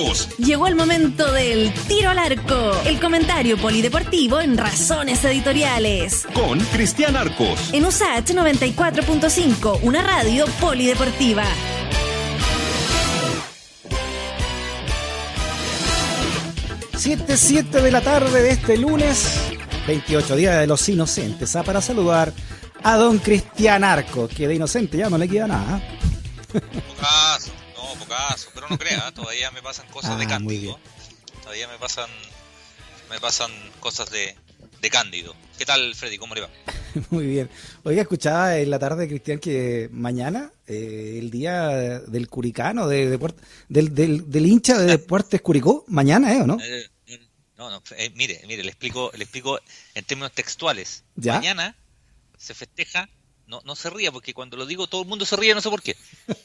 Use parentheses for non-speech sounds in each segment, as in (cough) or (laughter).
Arcos. Llegó el momento del tiro al arco, el comentario polideportivo en Razones Editoriales. Con Cristian Arcos. En USAH 94.5, una radio polideportiva. 7, 7 de la tarde de este lunes, 28 días de los inocentes, ¿ah? para saludar a don Cristian Arco, que de inocente ya no le queda nada. (laughs) Pero no crea, (laughs) todavía me pasan cosas de Ah. Cándido. Todavía me pasan me pasan cosas de, de Cándido. ¿Qué tal, Freddy? ¿Cómo le va? (laughs) Muy bien. Oiga, escuchaba en la tarde, Cristian, que mañana, eh, el día del curicano, de, de del, del, del hincha de Deportes Curicó, mañana, ¿eh, o no? Eh, no, no, eh, mire, mire, le explico, le explico en términos textuales. ¿Ya? Mañana se festeja, no, no se ría, porque cuando lo digo todo el mundo se ríe, no sé por qué.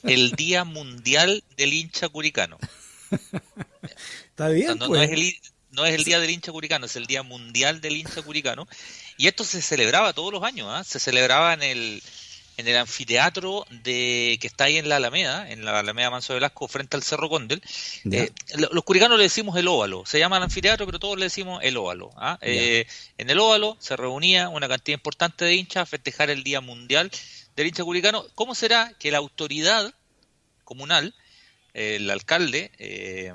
El Día Mundial del Hincha Curicano. Está bien, No, pues. es el, hi- no es el día del hincha curicano, es el día mundial del hincha curicano. Y esto se celebraba todos los años, ¿ah? se celebraba en el, en el anfiteatro de que está ahí en la Alameda, en la Alameda Manso Velasco, frente al Cerro Condel. Eh, lo- los curicanos le decimos el óvalo, se llama el anfiteatro, pero todos le decimos el óvalo. ¿ah? Eh, en el óvalo se reunía una cantidad importante de hinchas a festejar el Día Mundial del hincha curicano. ¿Cómo será que la autoridad comunal, eh, el alcalde, eh,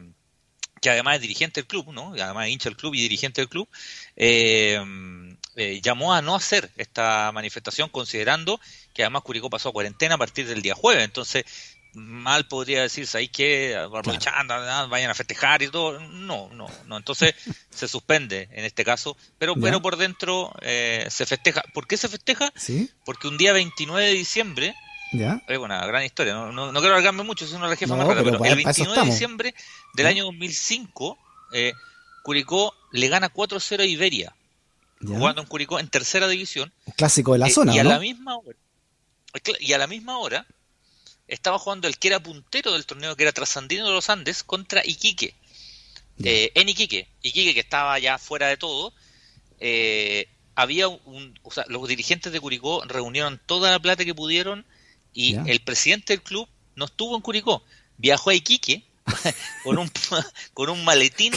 que además es dirigente del club, ¿no? Y además es hincha del club y dirigente del club, eh, eh, llamó a no hacer esta manifestación considerando que además Curicó pasó a cuarentena a partir del día jueves. Entonces, mal podría decirse ahí que aprovechando, vayan a festejar y todo. No, no, no. Entonces (laughs) se suspende en este caso, pero, Ya. pero por dentro eh, se festeja. ¿Por qué se festeja? ¿Sí? Porque un día 29 de diciembre ¿Ya? es una gran historia, no, no, no quiero alargarme mucho, es una jefas No, más raras, pero pero, el para eso 29 de diciembre del ¿Ya? año 2005, eh, Curicó le gana 4-0 a Iberia, ¿Ya? jugando en Curicó en tercera división. Un clásico de la eh, zona, y a ¿no? la misma hora, y a la misma hora estaba jugando el que era puntero del torneo, que era Trasandino de los Andes, contra Iquique. Eh, en Iquique, Iquique que estaba ya fuera de todo, eh, había un, o sea, los dirigentes de Curicó reunieron toda la plata que pudieron y Ya. el presidente del club no estuvo en Curicó, viajó a Iquique (laughs) con un con un maletín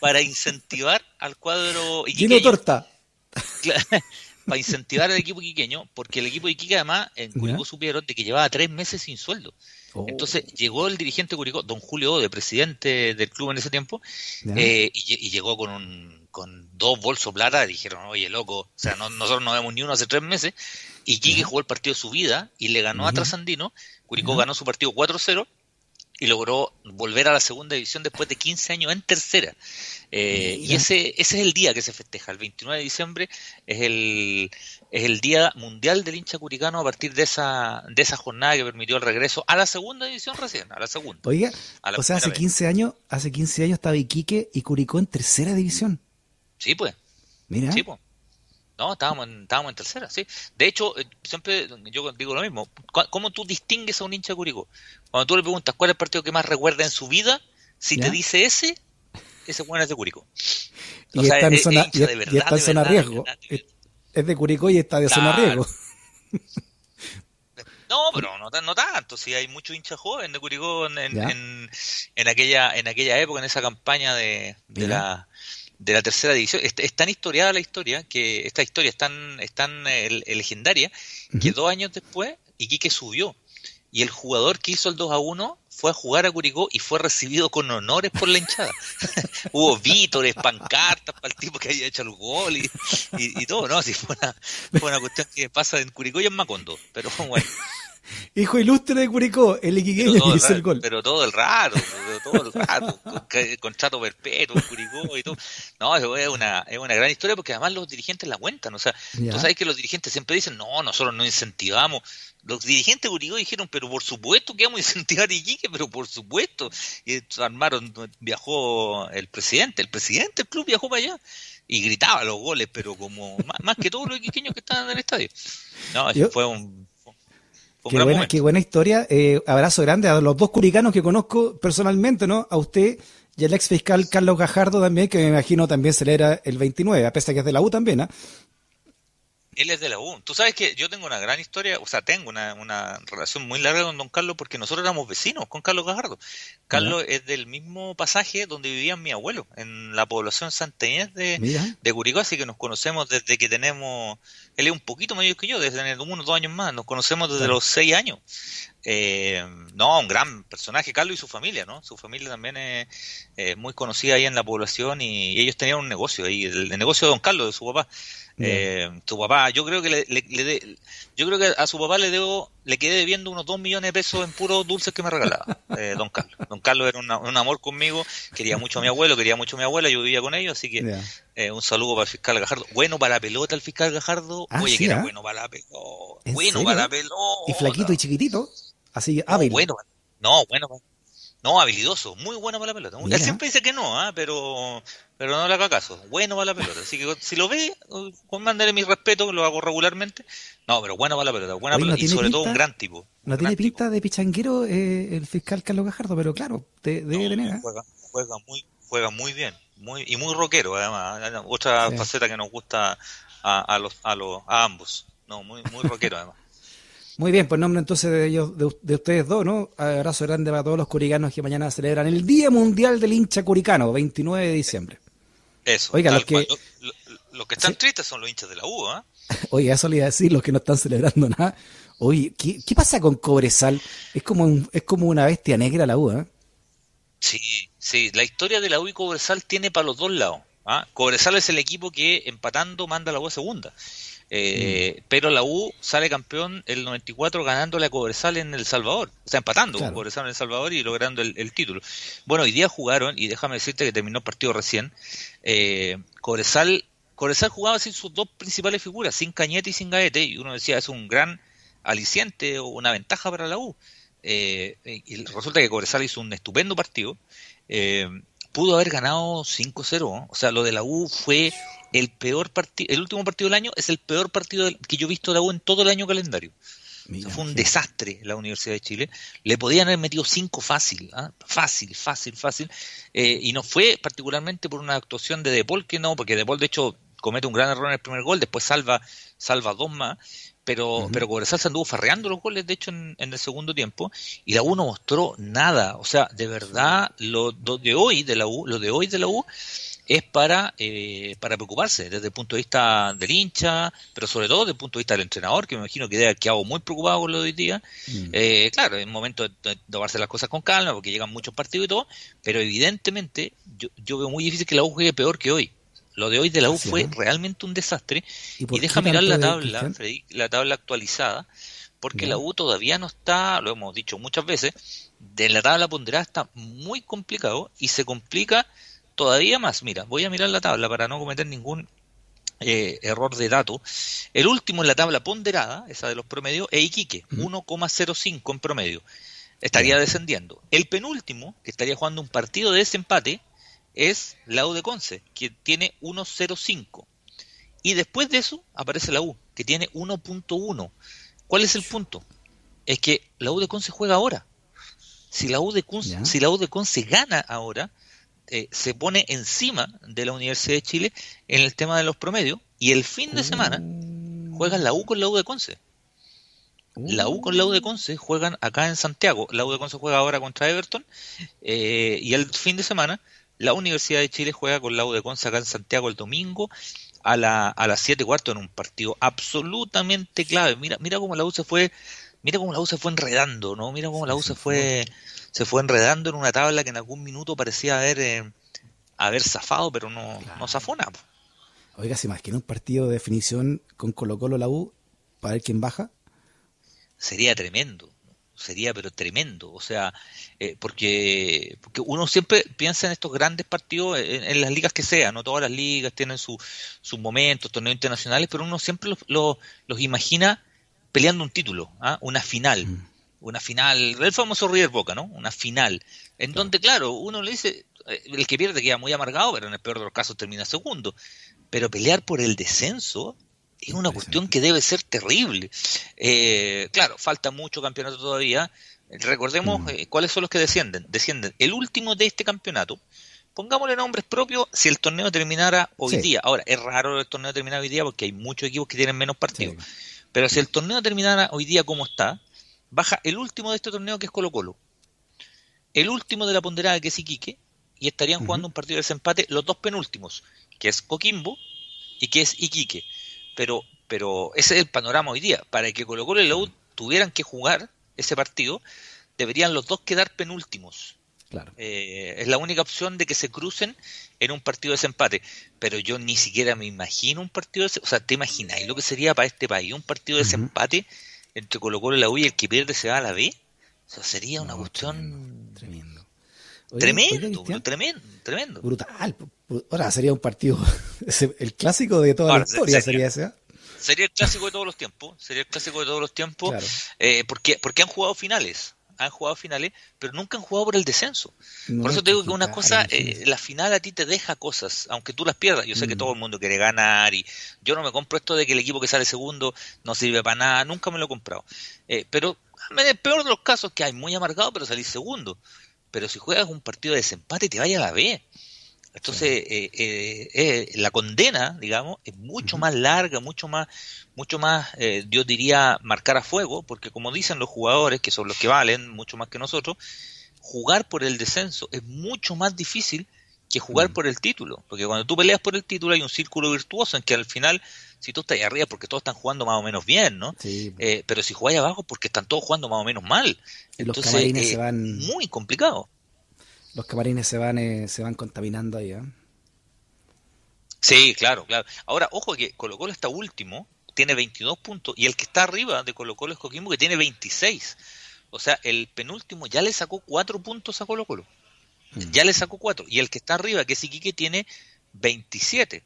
para incentivar al cuadro Lleno iquiqueño, torta. (laughs) Para incentivar al equipo iquiqueño, porque el equipo de Iquique además en Curicó Ya. supieron de que llevaba tres meses sin sueldo. Oh, Entonces llegó el dirigente de Curicó, don Julio Ode, presidente del club en ese tiempo, eh, y, lle- y llegó con un con dos bolsos plata, dijeron, oye, loco, o sea, no- nosotros no vemos ni uno hace tres meses, y Quique jugó el partido de su vida y le ganó a. Trasandino, Curicó Ya. ganó su partido 4-0 y logró volver a la segunda división después de 15 años en tercera. Eh, y ese, ese es el día que se festeja, el 29 de diciembre es el, es el Día Mundial del hincha curicano a partir de esa, de esa jornada que permitió el regreso a la segunda división recién, a la segunda. Oiga, la o sea, hace primera vez. 15 años, hace 15 años estaba Iquique y Curicó en tercera división. Sí, pues. Mira. Sí, po. No, estábamos en, estábamos en tercera, sí. De hecho, eh, siempre yo digo lo mismo. ¿Cómo tú distingues a un hincha de Curicó? Cuando tú le preguntas cuál es el partido que más recuerda en su vida, si ¿Ya? te dice ese, ese bueno es de Curicó. y o sea, está en es- zona, es hincha y- de y verdad, está en de zona verdad, de riesgo. verdad, Es, es de Curicó y está de zona riesgo. (laughs) No, pero no, tan- no tanto. Si hay muchos hinchas jóvenes de Curicó en, en, en- aquella en aquella época, en esa campaña de, de la de la tercera división. Es, es tan historiada la historia que esta historia es tan, es tan eh, legendaria que dos años después Iquique subió y el jugador que hizo el 2 a 1 fue a jugar a Curicó y fue recibido con honores por la hinchada. (laughs) Hubo vítores, pancartas para el tipo que había hecho el gol y, y, y todo, ¿no? Así fue una, fue una cuestión que pasa en Curicó y en Macondo. Pero (laughs) bueno, Hijo ilustre de Curicó, el Iquiqueño que el hizo el gol. pero todo el rato, todo el rato, (laughs) con contrato perpetuo Curicó y todo. No, es una, es una gran historia porque además los dirigentes la cuentan. O sea, Ya. tú sabes que los dirigentes siempre dicen, no, nosotros no incentivamos. Los dirigentes de Curicó dijeron, pero por supuesto que vamos a incentivar a Iquique, pero por supuesto. Y armaron, viajó el presidente, el presidente del club viajó para allá y gritaba los goles, pero como (laughs) más, más que todos los iquiqueños que estaban en el estadio. No, Yo- fue un Qué buena, qué buena historia. Eh, abrazo grande a los dos curicanos que conozco personalmente, ¿no? A usted y al ex fiscal Carlos Gajardo también, que me imagino también celebra el 29, a pesar que es de la U también, ¿ah? Él es de la U. Tú sabes que yo tengo una gran historia, o sea, tengo una, una relación muy larga con don Carlos porque nosotros éramos vecinos con Carlos Gajardo. Carlos es del mismo pasaje donde vivía mi abuelo, en la población santañés de, de Curicó, así que nos conocemos desde que tenemos, él es un poquito mayor que yo, desde tener uno o dos años más, nos conocemos desde los seis años. Eh, no, un gran personaje, Carlos y su familia, ¿no? Su familia también es muy conocida ahí en la población y, ellos tenían un negocio ahí, el, negocio de don Carlos, de su papá. Eh, su papá, yo creo que le, le, yo creo que a su papá le debo, le quedé debiendo unos dos millones de pesos en puros dulces que me regalaba, eh, don Carlos. Don Carlos era un amor conmigo, quería mucho a mi abuelo, quería mucho a mi abuela, yo vivía con ellos, así que eh, un saludo para el fiscal Gajardo. Bueno para la pelota el fiscal Gajardo. Ah, Oye, que era ¿ah? bueno para la pelota. Bueno para la pelota. Y flaquito y chiquitito. Así, hábil. bueno, no, bueno. No, habilidoso, muy bueno para la pelota. Él siempre dice que no, ¿ah? pero pero no le haga caso. Bueno para la pelota. Así que si lo ve, uh, mándale mi respeto, lo hago regularmente. No, pero bueno para la pelota. Buena pelota. y sobre todo un gran tipo. No tiene pinta de pichanguero eh, el fiscal Carlos Gajardo, pero claro, debe tener. ¿eh? Juega, juega, muy, juega muy bien. Muy, y muy rockero, además. Otra faceta que nos gusta a, a, los, a, los, a ambos. No, muy, muy rockero, además. Muy bien, pues nombre entonces de ellos, de, ustedes dos, ¿no? Abrazo grande para todos los curicanos que mañana celebran el Día Mundial del Hincha Curicano, 29 de diciembre. Eso. Oiga, los que... Los, que están tristes son los hinchas de la U, ¿ah? (laughs) Oye, eso le iba a decir, los que no están celebrando nada. Oye, ¿qué, pasa con Cobresal? Es como, un, es como una bestia negra la U, ¿eh? Sí, sí, la historia de la U y Cobresal tiene para los dos lados. ¿ah? Cobresal es el equipo que empatando manda a la U a segunda. Eh, mm. Pero la U sale campeón el 94 ganándole a Cobresal en El Salvador, o sea, empatando con Cobresal en El Salvador y logrando el, título. Bueno, hoy día jugaron, y déjame decirte que terminó el partido recién, eh, Cobresal, Cobresal jugaba sin sus dos principales figuras, sin Cañete y sin Gaete, y uno decía, es un gran aliciente o una ventaja para la U. Eh, y resulta que Cobresal hizo un estupendo partido. Eh, pudo haber ganado 5-0. O sea, lo de la U fue el peor partido, el último partido del año es el peor partido que yo he visto de la U en todo el año calendario. fue un desastre la Universidad de Chile. Le podían haber metido cinco fácil, ¿ah? fácil, fácil, fácil. Eh, y no fue particularmente por una actuación de Depol, que no, porque Depol de hecho comete un gran error en el primer gol, después salva, salva dos más pero, pero Cobresal se anduvo farreando los goles, de hecho, en, el segundo tiempo, y la U no mostró nada. O sea, de verdad, lo, de hoy de la U, lo de hoy de la U es para, eh, para preocuparse desde el punto de vista del hincha, pero sobre todo desde el punto de vista del entrenador, que me imagino que debe quedado muy preocupado con lo de hoy día. Mm. Eh, claro, es momento de, tomarse las cosas con calma, porque llegan muchos partidos y todo, pero evidentemente yo, yo veo muy difícil que la U juegue peor que hoy. Lo de hoy de la U fue realmente un desastre. Y, deja mirar la tabla, la tabla actualizada, porque la U todavía no está, lo hemos dicho muchas veces, de la tabla ponderada está muy complicado y se complica todavía más. Mira, voy a mirar la tabla para no cometer ningún eh, error de dato. El último en la tabla ponderada, esa de los promedios, es Iquique, 1,05 en promedio. Estaría descendiendo. El penúltimo, que estaría jugando un partido de desempate, es la U de Conce, que tiene 1.05. Y después de eso aparece la U, que tiene 1.1. ¿Cuál es el punto? Es que la U de Conce juega ahora. Si la U de Conce, si la U de Conce gana ahora, eh, se pone encima de la Universidad de Chile en el tema de los promedios y el fin de semana juegan la U con la U de Conce. La U con la U de Conce juegan acá en Santiago. La U de Conce juega ahora contra Everton eh, y el fin de semana la Universidad de Chile juega con la U de Conce acá en Santiago el domingo a, la, a las 7 cuarto en un partido absolutamente clave. Mira, mira cómo la U se fue, mira cómo la U se fue enredando, ¿no? Mira cómo la U se fue, se fue enredando en una tabla que en algún minuto parecía haber, eh, haber zafado, pero no, no zafó nada. Oiga, ¿se imagina un partido de definición con Colo Colo la U para ver quién baja? Sería tremendo sería pero tremendo, o sea, eh, porque, porque uno siempre piensa en estos grandes partidos, en, las ligas que sean, no todas las ligas tienen sus su momentos, torneos internacionales, pero uno siempre los, los, imagina peleando un título, ¿ah? una final, mm. Una final, el famoso River Boca, ¿no? Una final, en donde, claro, uno le dice, eh, el que pierde queda muy amargado, pero en el peor de los casos termina segundo, pero pelear por el descenso es una cuestión que debe ser terrible. Eh, claro, falta mucho campeonato todavía. Recordemos mm. eh, cuáles son los que descienden. Descienden el último de este campeonato. Pongámosle nombres propios si el torneo terminara hoy día. Ahora, es raro el torneo terminar hoy día porque hay muchos equipos que tienen menos partidos. Pero si el torneo terminara hoy día como está, baja el último de este torneo que es Colo Colo. el último de la ponderada, que es Iquique, y estarían jugando un partido de desempate los dos penúltimos, que es Coquimbo y que es Iquique. Pero, pero ese es el panorama hoy día. Para que Colo Colo y la U tuvieran que jugar ese partido, deberían los dos quedar penúltimos. Claro. Eh, es la única opción de que se crucen en un partido de desempate. Pero yo ni siquiera me imagino un partido de O sea, ¿te imagináis lo que sería para este país un partido de desempate entre Colo Colo y la U y el que pierde se va a la B? O sea, sería una cuestión... Tremendo. Tremendo, tremendo, tremendo. Brutal. Ahora sería un partido, (laughs) el clásico de toda la historia sería, ese. ¿eh? Sería el clásico de todos los tiempos, sería el clásico de todos los tiempos, eh, porque, porque han jugado finales, han jugado finales, pero nunca han jugado por el descenso. por eso te digo que una cosa, eh, la final a ti te deja cosas, aunque tú las pierdas. Yo sé que mm. todo el mundo quiere ganar y yo no me compro esto de que el equipo que sale segundo no sirve para nada, nunca me lo he comprado. pero en el peor de los casos que hay muy amargado, pero salís segundo pero si juegas un partido de desempate te vaya a la B. Entonces, eh, eh, eh, la condena, digamos, es mucho más larga, mucho más, mucho más, yo diría, marcar a fuego, porque como dicen los jugadores, que son los que valen mucho más que nosotros, jugar por el descenso es mucho más difícil que jugar por el título, porque cuando tú peleas por el título hay un círculo virtuoso en que al final, si tú estás ahí arriba, porque todos están jugando más o menos bien, ¿no? pero si jugáis abajo, porque están todos jugando más o menos mal. Entonces, los camarines se van... Muy complicado. Los camarines se van, eh, se van contaminando ahí, ¿eh? Sí, claro, claro. Ahora, ojo que Colo Colo está último, tiene 22 puntos, y el que está arriba de Colo Colo es Coquimbo, que tiene 26. O sea, el penúltimo ya le sacó 4 puntos a Colo Colo. Mm. Ya le sacó 4. Y el que está arriba, que es Iquique, tiene 27.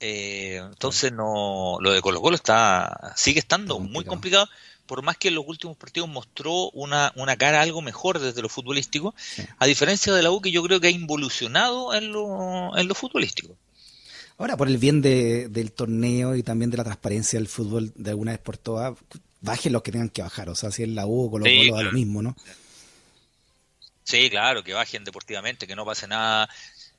Eh, entonces, no lo de Colo Colo está, sigue estando muy complicado por más que en los últimos partidos mostró una, una cara algo mejor desde lo futbolístico, a diferencia de la U que yo creo que ha involucionado en lo, en lo futbolístico. Ahora, por el bien de, del torneo y también de la transparencia del fútbol de alguna vez por todas, bajen los que tengan que bajar. O sea, si es la U o Colo Colo, da lo mismo, ¿no? Sí, claro, que bajen deportivamente, que no pase nada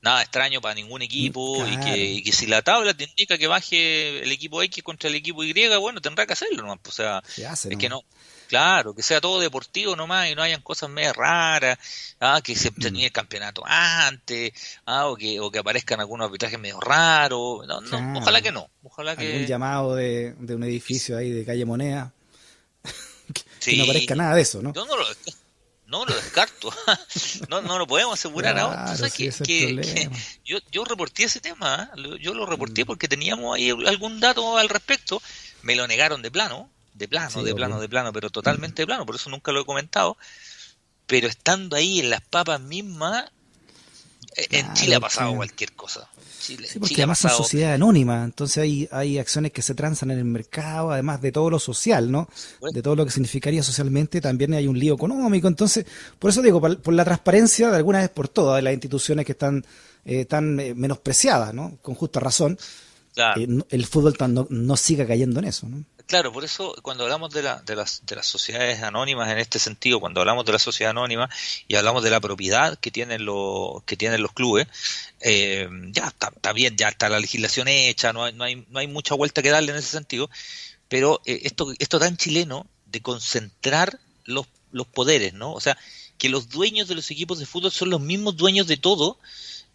nada extraño para ningún equipo y, que, si la tabla te indica que baje el equipo X contra el equipo Y, bueno, tendrá que hacerlo nomás. Pues, o sea, es que no. Claro, que sea todo deportivo nomás y no hayan cosas medio raras, ah, que se termine mm. el campeonato antes, ah, o, que, o que aparezcan algunos arbitrajes medio raros. No, no, ojalá que no. Ojalá que... Algún llamado de, de un edificio ahí de calle Moneda. (laughs) que no aparezca nada de eso, ¿no? Yo no lo, no lo descarto. (laughs) no, no lo podemos asegurar ahora. yo, yo reporté ese tema, ¿eh? yo lo reporté mm. porque teníamos ahí algún dato al respecto. Me lo negaron de plano, de plano, de plano, de plano, pero totalmente de plano, por eso nunca lo he comentado. Pero estando ahí en las papas mismas, en Chile ha pasado cualquier cosa. Sí, porque además son sociedad anónima, entonces hay, hay acciones que se transan en el mercado, además de todo lo social, ¿no? De todo lo que significaría socialmente, también hay un lío económico, entonces, por eso digo, por, la transparencia de alguna vez por todas de las instituciones que están eh, tan eh, menospreciadas, ¿no? Con justa razón, eh, el fútbol no, no siga cayendo en eso, ¿no? Claro, por eso cuando hablamos de, la, de, las, de las sociedades anónimas en este sentido, cuando hablamos de la sociedad anónima y hablamos de la propiedad que tienen los, que tienen los clubes, eh, ya está, bien, ya está la legislación hecha, no hay, no, hay, no hay mucha vuelta que darle en ese sentido, pero eh, esto, esto tan chileno de concentrar los, los poderes, ¿no? O sea, que los dueños de los equipos de fútbol son los mismos dueños de todo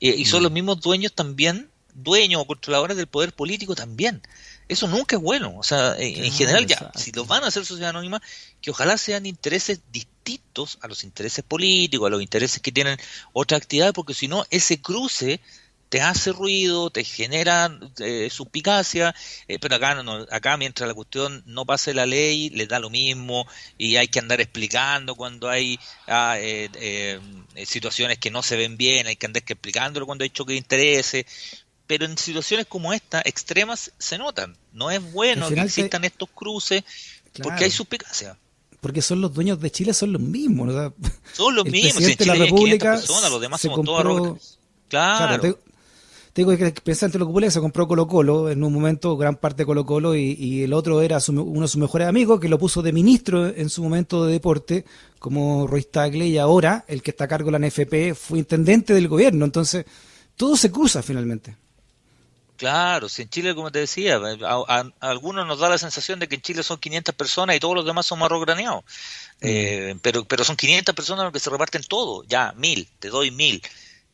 eh, y son mm. los mismos dueños también, dueños o controladores del poder político también. Eso nunca es bueno. O sea, en, general ya, si lo van a hacer sociedad anónima, que ojalá sean intereses distintos a los intereses políticos, a los intereses que tienen otra actividad, porque si no, ese cruce te hace ruido, te genera eh, suspicacia, eh, pero acá, no, acá mientras la cuestión no pase la ley, les da lo mismo y hay que andar explicando cuando hay ah, eh, situaciones que no se ven bien, hay que andar explicándolo cuando hay choque de intereses, pero en situaciones como esta, extremas, se notan. No es bueno que existan estos cruces porque hay suspicacia. Porque son los dueños de Chile, son los mismos. Son los mismos. En Chile la República personas, los demás somos todos Claro. claro tengo que el presidente de la República se compró Colo Colo en un momento, gran parte de Colo Colo, y, el otro era uno de sus mejores amigos, que lo puso de ministro en su momento de deporte, como Ruiz Tagle, y ahora el que está a cargo de la NFP fue intendente del gobierno. Entonces, todo se cruza finalmente. Claro, si en Chile, como te decía, a, algunos nos da la sensación de que en Chile son 500 personas y todos los demás son marros graneados. Mm. Eh, pero, pero son 500 personas los que se reparten todo, ya, mil, te doy mil,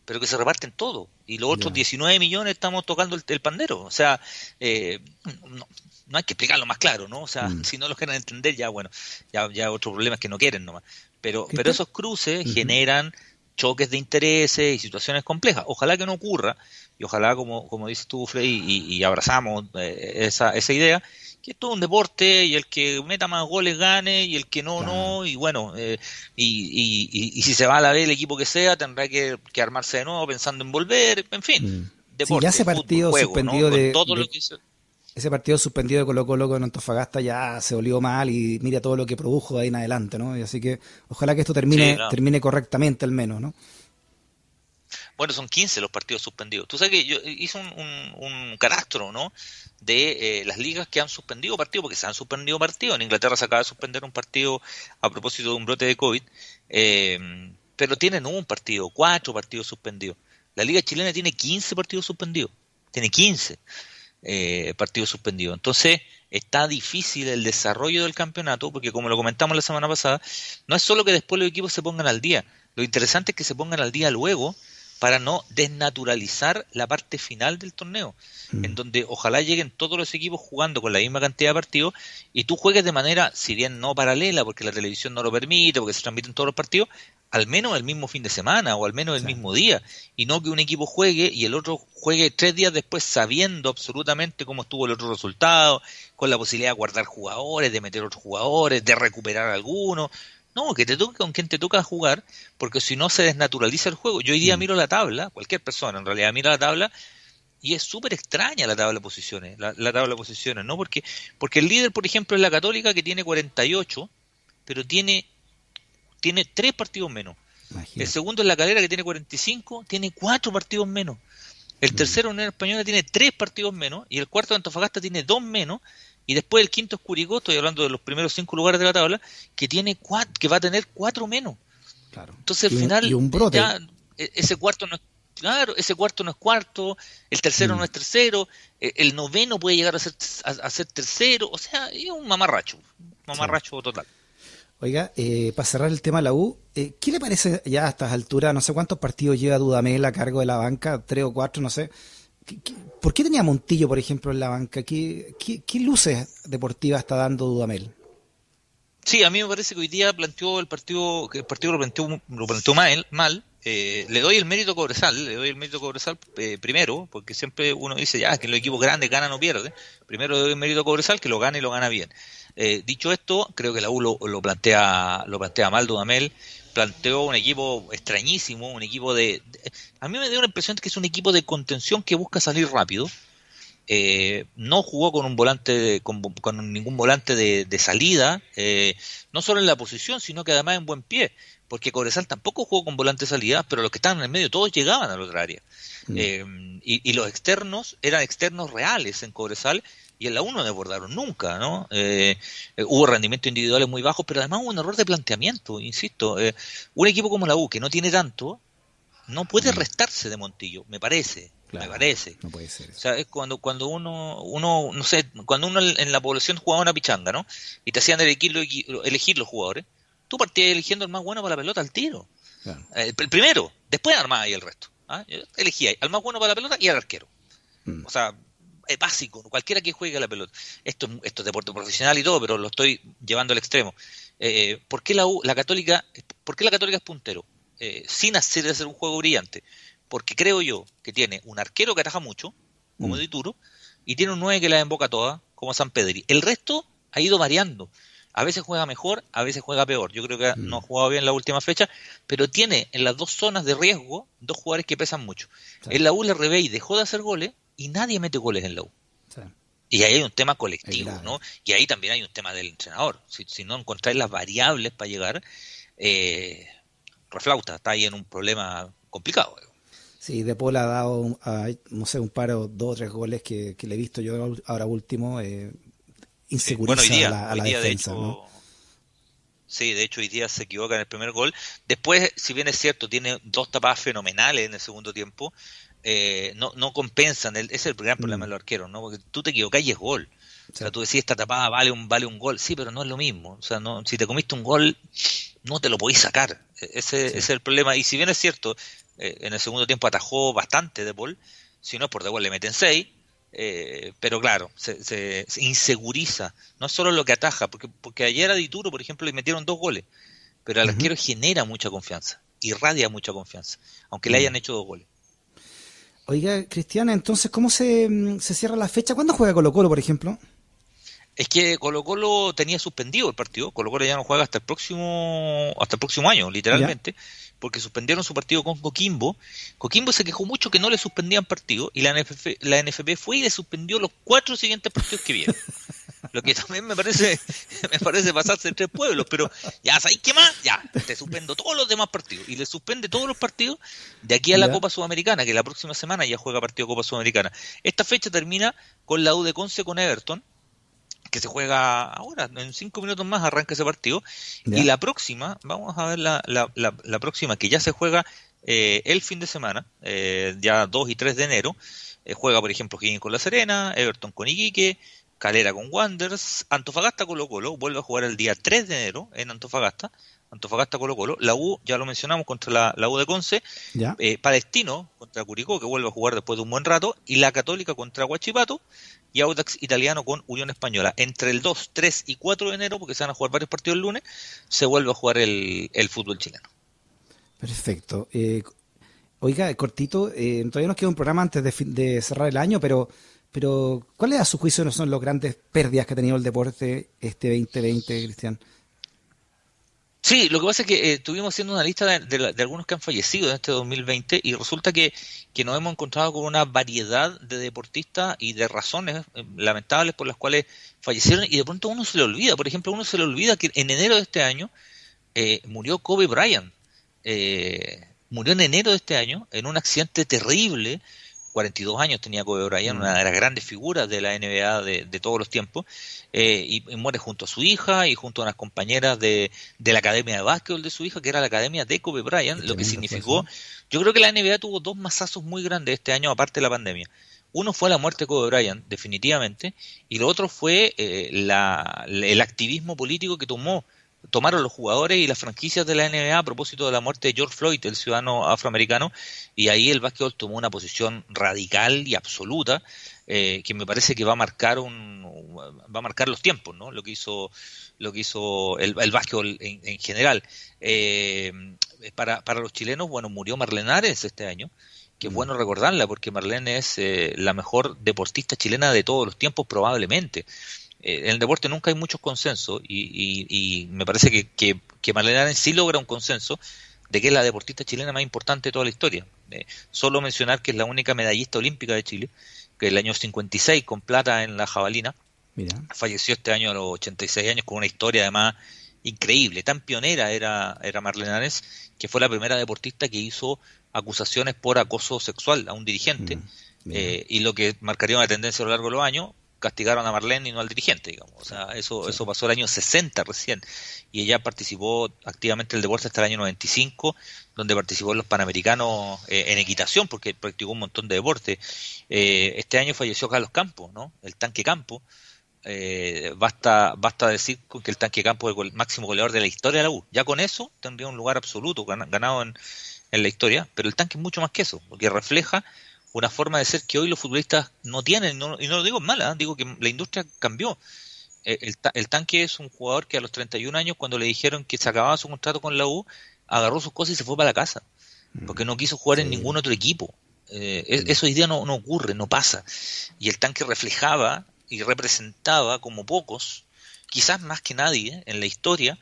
pero que se reparten todo. Y los otros 19 millones estamos tocando el, pandero. O sea, eh, no, hay que explicarlo más claro, ¿no? O sea, mm. (laughs) si no lo quieren entender, ya, bueno, ya, ya otro problema es que no quieren nomás. Pero, pero esos cruces generan choques de intereses y situaciones complejas. Ojalá que no ocurra y ojalá, como, como dices tú, Frey, y, abrazamos eh, esa, esa idea, que esto es un deporte y el que meta más goles gane y el que no, no, y bueno, eh, y, y, y, si se va a la B el equipo que sea, tendrá que, armarse de nuevo pensando en volver, en fin. Mm. Deporte, ese partido suspendido de, ese partido suspendido de Colo Colo con Antofagasta ya se olió mal y mira todo lo que produjo de ahí en adelante, ¿no? Y así que ojalá que esto termine, termine correctamente al menos, ¿no? Bueno, son 15 los partidos suspendidos. Tú sabes que yo hice un, un, carastro, ¿no? De eh, las ligas que han suspendido partidos, porque se han suspendido partidos. En Inglaterra se acaba de suspender un partido a propósito de un brote de COVID, eh, pero tienen un partido, cuatro partidos suspendidos. La liga chilena tiene 15 partidos suspendidos. Tiene 15 eh, partidos suspendidos. Entonces, está difícil el desarrollo del campeonato, porque como lo comentamos la semana pasada, no es solo que después los equipos se pongan al día. Lo interesante es que se pongan al día luego para no desnaturalizar la parte final del torneo, en mm. donde ojalá lleguen todos los equipos jugando con la misma cantidad de partidos y tú juegues de manera, si bien no paralela, porque la televisión no lo permite, porque se transmiten todos los partidos, al menos el mismo fin de semana o al menos el mismo día, y no que un equipo juegue y el otro juegue tres días después sabiendo absolutamente cómo estuvo el otro resultado, con la posibilidad de guardar jugadores, de meter otros jugadores, de recuperar algunos. No, que te toque con quien te toca jugar, porque si no se desnaturaliza el juego. Yo hoy día mm. miro la tabla, cualquier persona en realidad mira la tabla, y es súper extraña la tabla de posiciones, la, tabla de posiciones, ¿no? Porque, porque el líder, por ejemplo, es la Católica, que tiene 48, pero tiene, tiene tres partidos menos. El segundo es la Calera, que tiene 45, tiene cuatro partidos menos. El mm. tercero, Unión Española, tiene tres partidos menos, y el cuarto de Antofagasta tiene dos menos, y después el quinto es Curicó, estoy hablando de los primeros cinco lugares de la tabla, que tiene cuatro, que va a tener cuatro menos. Claro. Entonces al final Ya, e, ese cuarto no es claro, ese cuarto no es cuarto, el tercero mm. no es tercero, e, el, noveno puede llegar a ser, a, ser tercero, o sea, es un mamarracho, un mamarracho total. Oiga, eh, para cerrar el tema de la U, eh, ¿qué le parece ya a estas alturas? No sé cuántos partidos lleva Dudamel a cargo de la banca, tres o cuatro, no sé. ¿Por qué tenía Montillo, por ejemplo, en la banca? ¿Qué, luces deportivas está dando Dudamel? Sí, a mí me parece que hoy día planteó el partido, que el partido lo planteó, lo planteó mal, mal. Eh, le doy el mérito Cobresal, le doy el mérito Cobresal eh, primero, porque siempre uno dice, ya, que los equipos grandes ganan o pierden. Primero le doy el mérito Cobresal, que lo gana y lo gana bien. Eh, dicho esto, creo que la U lo, lo, plantea, lo plantea mal Dudamel planteó un equipo extrañísimo, un equipo de, A mí me dio la impresión de que es un equipo de contención que busca salir rápido. Eh, no jugó con un volante, con, ningún volante de, salida, eh, no solo en la posición, sino que además en buen pie, porque Cobresal tampoco jugó con volante de salida, pero los que estaban en el medio todos llegaban a la otra área. Mm. Eh, y, y, los externos eran externos reales en Cobresal y en la 1 no desbordaron nunca, ¿no? Eh, eh, hubo rendimientos individuales muy bajos, pero además hubo un error de planteamiento, insisto. Eh, un equipo como la U, que no tiene tanto, no puede mm. restarse de Montillo, me parece. me parece. No puede ser. O sea, es cuando, cuando uno, uno, no sé, cuando uno en la población jugaba una pichanga, ¿no? Y te hacían elegir, elegir los jugadores, tú partías eligiendo el más bueno para la pelota al tiro. el, primero, después armaba ahí el resto. ¿ah? Elegía al más bueno para la pelota y al arquero. Mm. O sea, es básico, cualquiera que juegue la pelota. Esto, esto es deporte profesional y todo, pero lo estoy llevando al extremo. Eh, ¿Por qué la, la Católica, por la Católica es puntero? Eh, sin hacer, hacer un juego brillante. Porque creo yo que tiene un arquero que ataja mucho, como mm. Dituro, y tiene un 9 que la emboca toda, como San Pedri. El resto ha ido variando. A veces juega mejor, a veces juega peor. Yo creo que mm. no ha jugado bien la última fecha, pero tiene en las dos zonas de riesgo dos jugadores que pesan mucho. En la U le y dejó de hacer goles y nadie mete goles en la U. Y ahí hay un tema colectivo, ¿no? Y ahí también hay un tema del entrenador. Si, no encontráis las variables para llegar, eh, reflauta, está ahí en un problema complicado. Sí, De Paul ha dado, no sé, un par o dos o tres goles que, le he visto yo ahora último. Eh, inseguriza a la, defensa, Sí, de hecho hoy día se equivoca en el primer gol. Después, si bien es cierto, tiene dos tapadas fenomenales en el segundo tiempo, eh, no, no compensan, ese es el gran problema mm. de los arqueros, ¿no? Porque tú te equivocas y es gol. O sea, tú decís, esta tapada vale un, vale un gol. Sí, pero no es lo mismo. O sea, no, si te comiste un gol, no te lo podéis sacar. E-, ese, es el problema. Y si bien es cierto, eh, en el segundo tiempo atajó bastante de Paul, si no es por de gol le meten seis. Eh, pero claro, se, inseguriza. No solo lo que ataja, porque, porque ayer a Dituro, por ejemplo, le metieron dos goles. Pero al arquero genera mucha confianza, irradia mucha confianza, aunque le hayan hecho dos goles. Oiga, Cristiana, entonces, ¿cómo se, mm, se cierra la fecha? ¿Cuándo juega Colo Colo, por ejemplo? Es que Colo Colo tenía suspendido el partido. Colo Colo ya no juega hasta el próximo, hasta el próximo año, literalmente, porque suspendieron su partido con Coquimbo. Coquimbo se quejó mucho que no le suspendían partido y la NFP, la NFP fue y le suspendió los cuatro siguientes partidos que vieron. (laughs) Lo que también me parece, (laughs) me parece pasarse entre pueblos, pero ya sabéis qué más, ya, te suspendo todos los demás partidos. Y le suspende todos los partidos de aquí a la Copa Sudamericana, que la próxima semana ya juega partido Copa Sudamericana. Esta fecha termina con la U de Conce con Everton, que se juega ahora, en cinco minutos más arranca ese partido. Y la próxima, vamos a ver la, la, la, próxima, que ya se juega eh, el fin de semana, eh, ya 2 y 3 de enero. Eh, juega, por ejemplo, Higgins con La Serena, Everton con Iquique, Calera con Wanderers, Antofagasta Colo Colo, vuelve a jugar el día 3 de enero en Antofagasta, Antofagasta Colo Colo, la U, ya lo mencionamos, contra la, U de Conce, eh, Palestino contra Curicó, que vuelve a jugar después de un buen rato, y la Católica contra Huachipato, y Audax Italiano con Unión Española. Entre el 2, 3 y 4 de enero, porque se van a jugar varios partidos el lunes, se vuelve a jugar el, fútbol chileno. Perfecto. Eh, oiga, cortito, eh, todavía nos queda un programa antes de, de cerrar el año, pero pero, ¿cuáles a su juicio no son las grandes pérdidas que ha tenido el deporte este 2020, Cristian? Sí, lo que pasa es que eh, estuvimos haciendo una lista de, algunos que han fallecido en este 2020 y resulta que, nos hemos encontrado con una variedad de deportistas y de razones eh, lamentables por las cuales fallecieron y de pronto uno se le olvida. Por ejemplo, uno se le olvida que en enero de este año eh, murió Kobe Bryant. murió en enero de este año en un accidente terrible 42 años tenía Kobe Bryant, una mm. de las grandes figuras de la NBA de, todos los tiempos, eh, y, muere junto a su hija y junto a unas compañeras de, la academia de básquetbol de su hija, que era la academia de Kobe Bryant, lo que significó, yo creo que la NBA tuvo dos masazos muy grandes este año, aparte de la pandemia. Uno fue la muerte de Kobe Bryant, definitivamente, y lo otro fue eh, el activismo político que tomó tomaron los jugadores y las franquicias de la NBA a propósito de la muerte de George Floyd, el ciudadano afroamericano, y ahí el básquetbol tomó una posición radical y absoluta eh, que me parece que va a marcar un va a marcar los tiempos, ¿no? Lo que hizo lo que hizo el, el básquetbol en, general. Eh, para, para los chilenos, bueno, murió Marlene Ares este año que es mm. bueno recordarla porque Marlene es eh, la mejor deportista chilena de todos los tiempos probablemente. Eh, en el deporte nunca hay muchos consensos y, me parece que, que, que Marlene sí logra un consenso de que es la deportista chilena más importante de toda la historia. Eh, solo mencionar que es la única medallista olímpica de Chile, que el año 56 con plata en la jabalina. Falleció este año a los 86 años con una historia además increíble. Tan pionera era, era Marlene Ares, que fue la primera deportista que hizo acusaciones por acoso sexual a un dirigente. Mm, eh, y lo que marcaría una tendencia a lo largo de los años, castigaron a Marlene y no al dirigente, digamos. O sea, eso, eso pasó el año 60 recién. Y ella participó activamente en el deporte hasta el año 95, donde participó en los Panamericanos eh, en equitación, porque practicó un montón de deporte. Eh, este año falleció Carlos Campos, ¿no? El tanque Campo. Eh, basta, basta decir que el tanque Campo es el máximo goleador de la historia de la U. Ya con eso tendría un lugar absoluto ganado en, en la historia, pero el tanque es mucho más que eso, porque refleja una forma de ser que hoy los futbolistas no tienen, y no lo digo mala, ¿eh? digo que la industria cambió. Eh, el, el, tanque es un jugador que a los 31 años, cuando le dijeron que se acababa su contrato con la U, agarró sus cosas y se fue para la casa, mm. porque no quiso jugar en ningún otro equipo. Eh, e, eso hoy día no, no ocurre, no pasa. Y el tanque reflejaba y representaba como pocos, quizás más que nadie en la historia,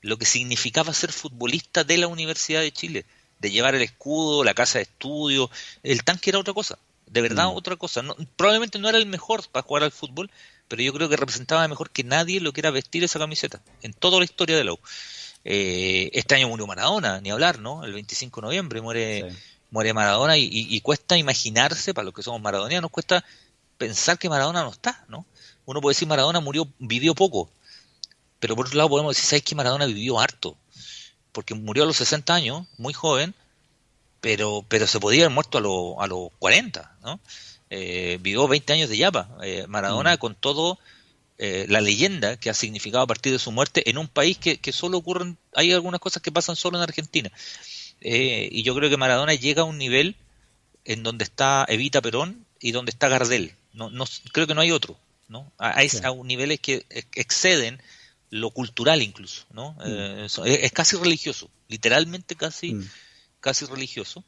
lo que significaba ser futbolista de la Universidad de Chile de llevar el escudo, la casa de estudio. El tanque era otra cosa, de verdad mm. otra cosa. probablemente no era el mejor para jugar al fútbol, pero yo creo que representaba mejor que nadie lo que era vestir esa camiseta en toda la historia de la U. Eh, este año murió Maradona, ni hablar, ¿no? El 25 de noviembre muere, muere Maradona y, cuesta imaginarse, para los que somos maradonianos, cuesta pensar que Maradona no está, ¿no? Uno puede decir Maradona murió, vivió poco, pero por otro lado podemos decir, ¿sabes que Maradona vivió harto? Porque murió a los 60 años, muy joven, pero, pero se podía haber muerto a, a los 40, ¿no? Eh, vivió 20 años de Yapa. Eh, Maradona mm. con todo eh, la leyenda que ha significado a partir de su muerte en un país que, que solo ocurren, hay algunas cosas que pasan solo en Argentina. Eh, y yo creo que Maradona llega a un nivel en donde está Evita Perón y donde está Gardel. No, no, creo que no hay otro. ¿no? A, a, niveles que exceden lo cultural incluso. ¿no? Mm. Eh, es, casi religioso, literalmente casi, mm. casi religioso.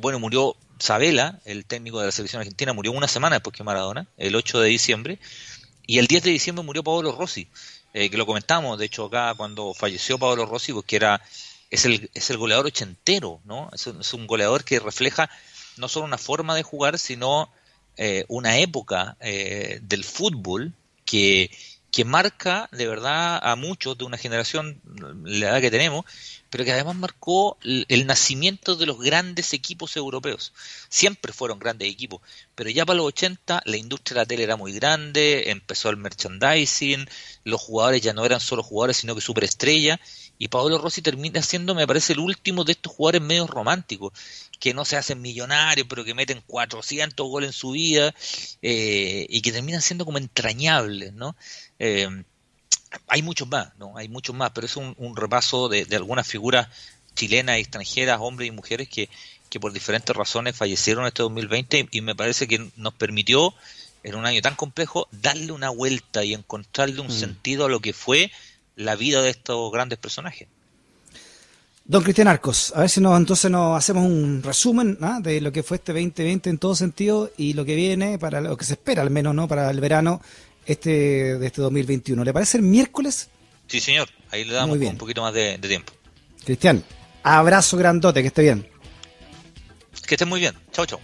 bueno, murió Sabela, el técnico de la selección argentina, murió una semana después que Maradona, el 8 de diciembre. Y el 10 de diciembre murió Pablo Rossi, eh, que lo comentamos, de hecho, acá cuando falleció Pablo Rossi, porque era, es, el, es el goleador ochentero, ¿no? Es un, es un goleador que refleja no solo una forma de jugar, sino eh, una época eh, del fútbol que, que marca de verdad a muchos de una generación, la edad que tenemos, pero que además marcó el, nacimiento de los grandes equipos europeos. Siempre fueron grandes equipos, pero ya para los 80 la industria de la tele era muy grande, empezó el merchandising, los jugadores ya no eran solo jugadores, sino que superestrella, y Paolo Rossi termina siendo, me parece, el último de estos jugadores medios románticos, que no se hacen millonarios, pero que meten 400 goles en su vida, eh, y que terminan siendo como entrañables, ¿no? Eh, hay muchos más, ¿no? Hay muchos más, pero es un, repaso de, algunas figuras chilenas y extranjeras, hombres y mujeres que, que por diferentes razones fallecieron este 2020 y me parece que nos permitió, en un año tan complejo, darle una vuelta y encontrarle un mm. sentido a lo que fue la vida de estos grandes personajes. Don Cristian Arcos, a ver si nos, entonces nos hacemos un resumen ¿ah? de lo que fue este 2020 en todo sentido y lo que viene para lo que se espera al menos no para el verano este de este 2021. ¿Le parece el miércoles? Sí, señor. Ahí le damos un poquito más de, tiempo. Cristian, abrazo grandote, que esté bien. Que esté muy bien. Chao, chao.